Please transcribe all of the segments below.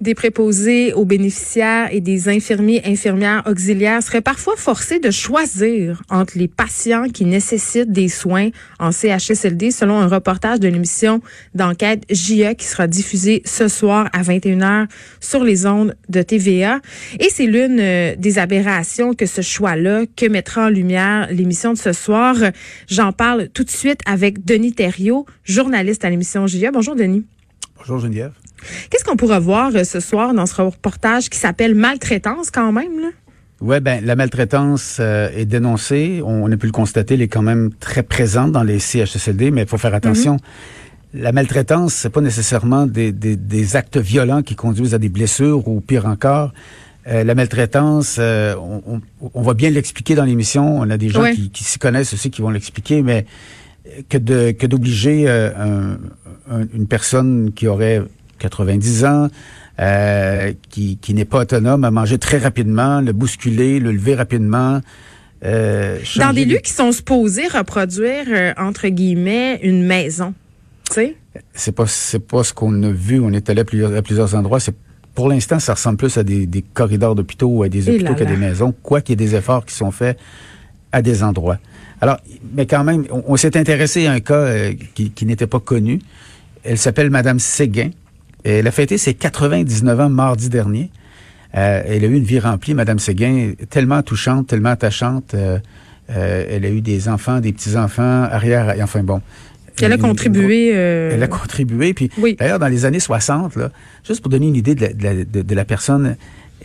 Des préposés aux bénéficiaires et des infirmiers infirmières auxiliaires seraient parfois forcés de choisir entre les patients qui nécessitent des soins en CHSLD selon un reportage de l'émission d'enquête JE qui sera diffusé ce soir à 21h sur les ondes de TVA et c'est l'une euh, des aberrations que ce choix-là que mettra en lumière l'émission de ce soir. J'en parle tout de suite avec Denis Thériault, journaliste à l'émission JE. Bonjour Denis. Bonjour Geneviève. Qu'est-ce qu'on pourra voir euh, ce soir dans ce reportage qui s'appelle Maltraitance quand même? Là? Oui, ben la maltraitance euh, est dénoncée. On, a pu le constater, elle est quand même très présente dans les CHSLD, mais il faut faire attention. Mm-hmm. La maltraitance, c'est pas nécessairement des, des, des, actes violents qui conduisent à des blessures ou pire encore. Euh, la maltraitance, euh, on, on, va bien l'expliquer dans l'émission. On a des gens qui, qui s'y connaissent aussi qui vont l'expliquer, mais que de que d'obliger un, une personne qui aurait 90 ans, euh, qui, qui n'est pas autonome, à manger très rapidement, le bousculer, le lever rapidement. Euh, Dans des lieux qui sont supposés reproduire, euh, entre guillemets, une maison. Tu sais? C'est pas, c'est pas ce qu'on a vu. On est allé à plusieurs, à plusieurs endroits. C'est pour l'instant, ça ressemble plus à des, des corridors d'hôpitaux ou à des hôpitaux qu'à des maisons, quoi qu'il y ait des efforts qui sont faits à des endroits. Alors, mais quand même, on, s'est intéressé à un cas euh, qui, qui n'était pas connu. Elle s'appelle Madame Séguin. Elle a fêté ses 99 ans mardi dernier. Euh, elle a eu une vie remplie, Madame Séguin, tellement touchante, tellement attachante. Euh, euh, elle a eu des enfants, des petits-enfants, arrière, enfin bon. Elle a contribué. Elle a contribué. Puis d'ailleurs, dans les années 60, là, juste pour donner une idée de la, de, la personne,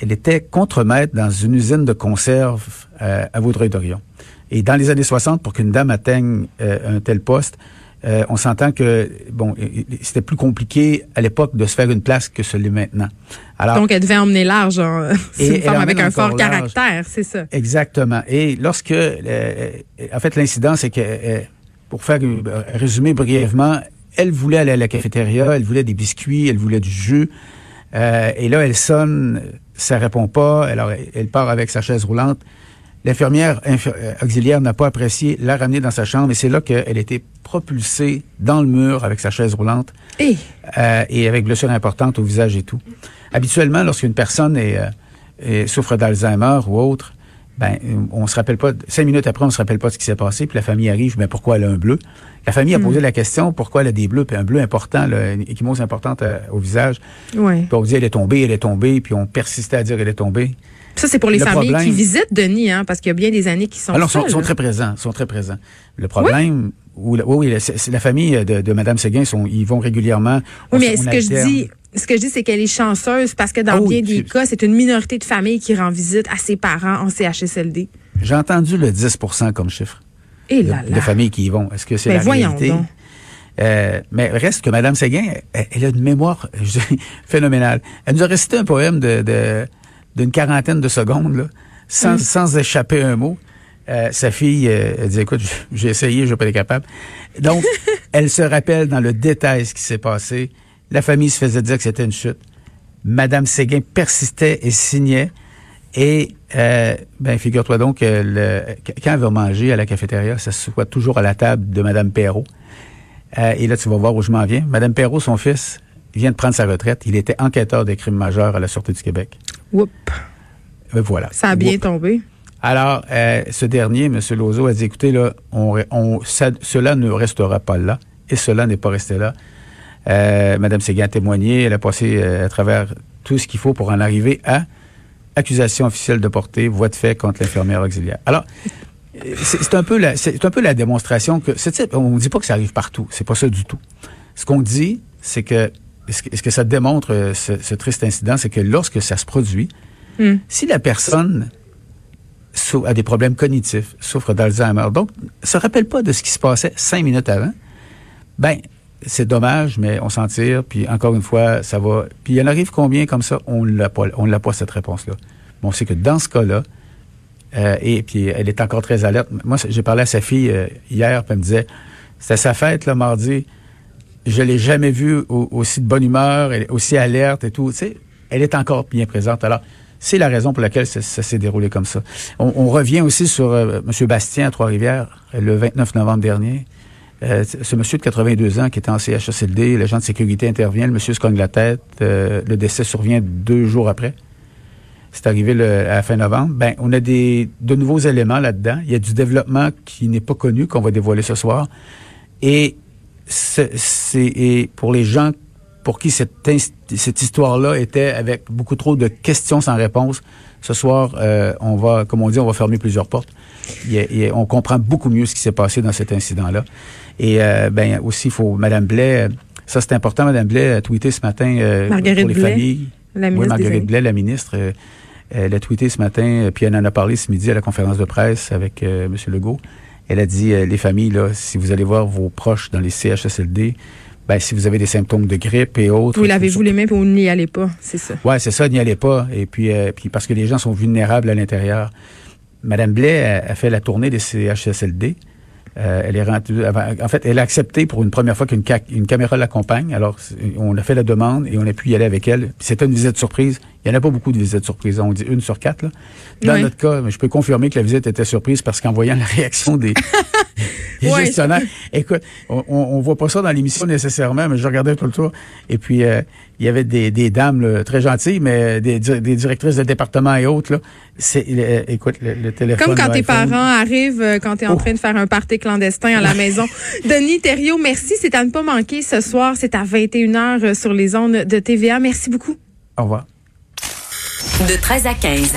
elle était contremaître dans une usine de conserve à Vaudreuil-Dorion. Et dans les années 60, pour qu'une dame atteigne un tel poste, euh, on s'entend que bon, c'était plus compliqué à l'époque de se faire une place que ce l'est maintenant. Alors, Donc, elle devait emmener large, hein. une femme avec un fort caractère, c'est ça. Exactement. Et lorsque, euh, en fait, l'incident, c'est que, euh, pour faire résumer brièvement, elle voulait aller à la cafétéria, elle voulait des biscuits, elle voulait du jus. et là, elle sonne, ça répond pas. Alors, elle part avec sa chaise roulante. L'infirmière euh, auxiliaire n'a pas apprécié, l'a ramenée dans sa chambre et c'est là qu'elle a été propulsée dans le mur avec sa chaise roulante et, euh, et avec blessure importante au visage et tout. Habituellement, lorsqu'une personne est, euh, souffre d'Alzheimer ou autre, ben on se rappelle pas cinq minutes après on se rappelle pas ce qui s'est passé puis la famille arrive mais pourquoi elle a un bleu? La famille a posé hmm. la question pourquoi elle a des bleus puis un bleu important là, une échymose importante au visage ouais. puis on dit elle est tombée elle est tombée puis on persistait à dire elle est tombée ça, c'est pour les familles qui visitent Denis, hein, parce qu'il y a bien des années qui sont. Alors, ils sont, très présents, sont très présents. Le problème, oui, oui, oui la famille de, de Mme Séguin, sont, ils vont régulièrement. Oui, mais ce que je dis, ce que je dis, c'est qu'elle est chanceuse parce que dans oh, bien des cas, c'est une minorité de familles qui rend visite à ses parents en CHSLD. J'ai entendu le 10% comme chiffre. Et là, de, familles qui y vont. Est-ce que c'est ben, la réalité? Donc. Euh, mais reste que Mme Séguin, elle, a une mémoire phénoménale. Elle nous a récité un poème de, de d'une quarantaine de secondes, là, sans, mm. sans échapper un mot. Euh, sa fille, euh, elle dit, écoute, j'ai essayé, je vais pas être capable. Donc, elle se rappelle dans le détail ce qui s'est passé. La famille se faisait dire que c'était une chute. Madame Séguin persistait et signait. Et, euh, ben, figure-toi donc que le, quand elle va manger à la cafétéria, ça se soit toujours à la table de Madame Perrault. Euh, et là, tu vas voir où je m'en viens. Madame Perrault, son fils, vient de prendre sa retraite. Il était enquêteur des crimes majeurs à la Sûreté du Québec. Euh, voilà. Ça a bien tombé. Alors, euh, ce dernier, M. Lozo, a dit, écoutez, là, on, cela ne restera pas là, et cela n'est pas resté là. Euh, Madame Séguin a témoigné, elle a passé à travers tout ce qu'il faut pour en arriver à accusation officielle de portée, voie de fait contre l'infirmière auxiliaire. Alors, c'est un peu la, c'est un peu la démonstration que, on ne dit pas que ça arrive partout, c'est pas ça du tout. Ce qu'on dit, c'est que ce que ça démontre, euh, ce, triste incident, c'est que lorsque ça se produit, hmm. si la personne a des problèmes cognitifs, souffre d'Alzheimer, donc se rappelle pas de ce qui se passait cinq minutes avant, ben c'est dommage, mais on s'en tire. Puis encore une fois, ça va. Puis il en arrive combien comme ça? On l'a pas. On l'a pas cette réponse-là. Bon, c'est que dans ce cas-là, euh, et puis elle est encore très alerte. Moi, j'ai parlé à sa fille euh, hier, puis elle me disait, c'était sa fête le mardi. Je l'ai jamais vue aussi de bonne humeur, elle aussi alerte et tout. Tu sais, elle est encore bien présente. Alors, c'est la raison pour laquelle ça, s'est déroulé comme ça. On, revient aussi sur euh, M. Bastien à Trois-Rivières le 29 novembre dernier. Euh, ce monsieur de 82 ans qui était en CHSLD, l'agent de sécurité intervient, le monsieur se cogne la tête, euh, le décès survient deux jours après. C'est arrivé à la fin novembre. Ben, on a des de nouveaux éléments là-dedans. Il y a du développement qui n'est pas connu qu'on va dévoiler ce soir. Et c'est pour les gens pour qui cette, cette histoire-là était avec beaucoup trop de questions sans réponse. Ce soir, euh, on va, comme on dit, on va fermer plusieurs portes. on comprend beaucoup mieux ce qui s'est passé dans cet incident-là. Et euh, ben aussi, il faut Madame Blais, ça c'est important, Madame Blais a tweeté ce matin euh, pour les Blais, familles. La oui, Marguerite Blais, la ministre, elle a tweeté ce matin, puis elle en a parlé ce midi à la conférence de presse avec M. Legault. Elle a dit, les familles, là, si vous allez voir vos proches dans les CHSLD, ben, si vous avez des symptômes de grippe et autres. Vous lavez-vous les mains et vous n'y allez pas, c'est ça. Ouais, c'est ça, n'y allez pas. Et puis, euh, puis parce que les gens sont vulnérables à l'intérieur. Madame Blais a, fait la tournée des CHSLD. Euh, elle est rendue, en fait, elle a accepté pour une première fois qu'une une caméra l'accompagne. Alors, on a fait la demande et on a pu y aller avec elle. C'était une visite surprise. Il n'y en a pas beaucoup de visites surprises. On dit une sur quatre. Là. Dans notre cas, je peux confirmer que la visite était surprise parce qu'en voyant la réaction des, gestionnaires, écoute, on, on, voit pas ça dans l'émission nécessairement, mais je regardais tout le tour. Et puis, euh, il y avait des, des dames très gentilles, mais des, des, directrices de département et autres. Là, c'est, écoute, le, téléphone. Comme quand tes parents arrivent, euh, quand tu es en oh. train de faire un party clandestin à la maison. Denis Thériault, merci. C'est à ne pas manquer ce soir. C'est à 21h euh, sur les ondes de TVA. Merci beaucoup. Au revoir. De 13 à 15.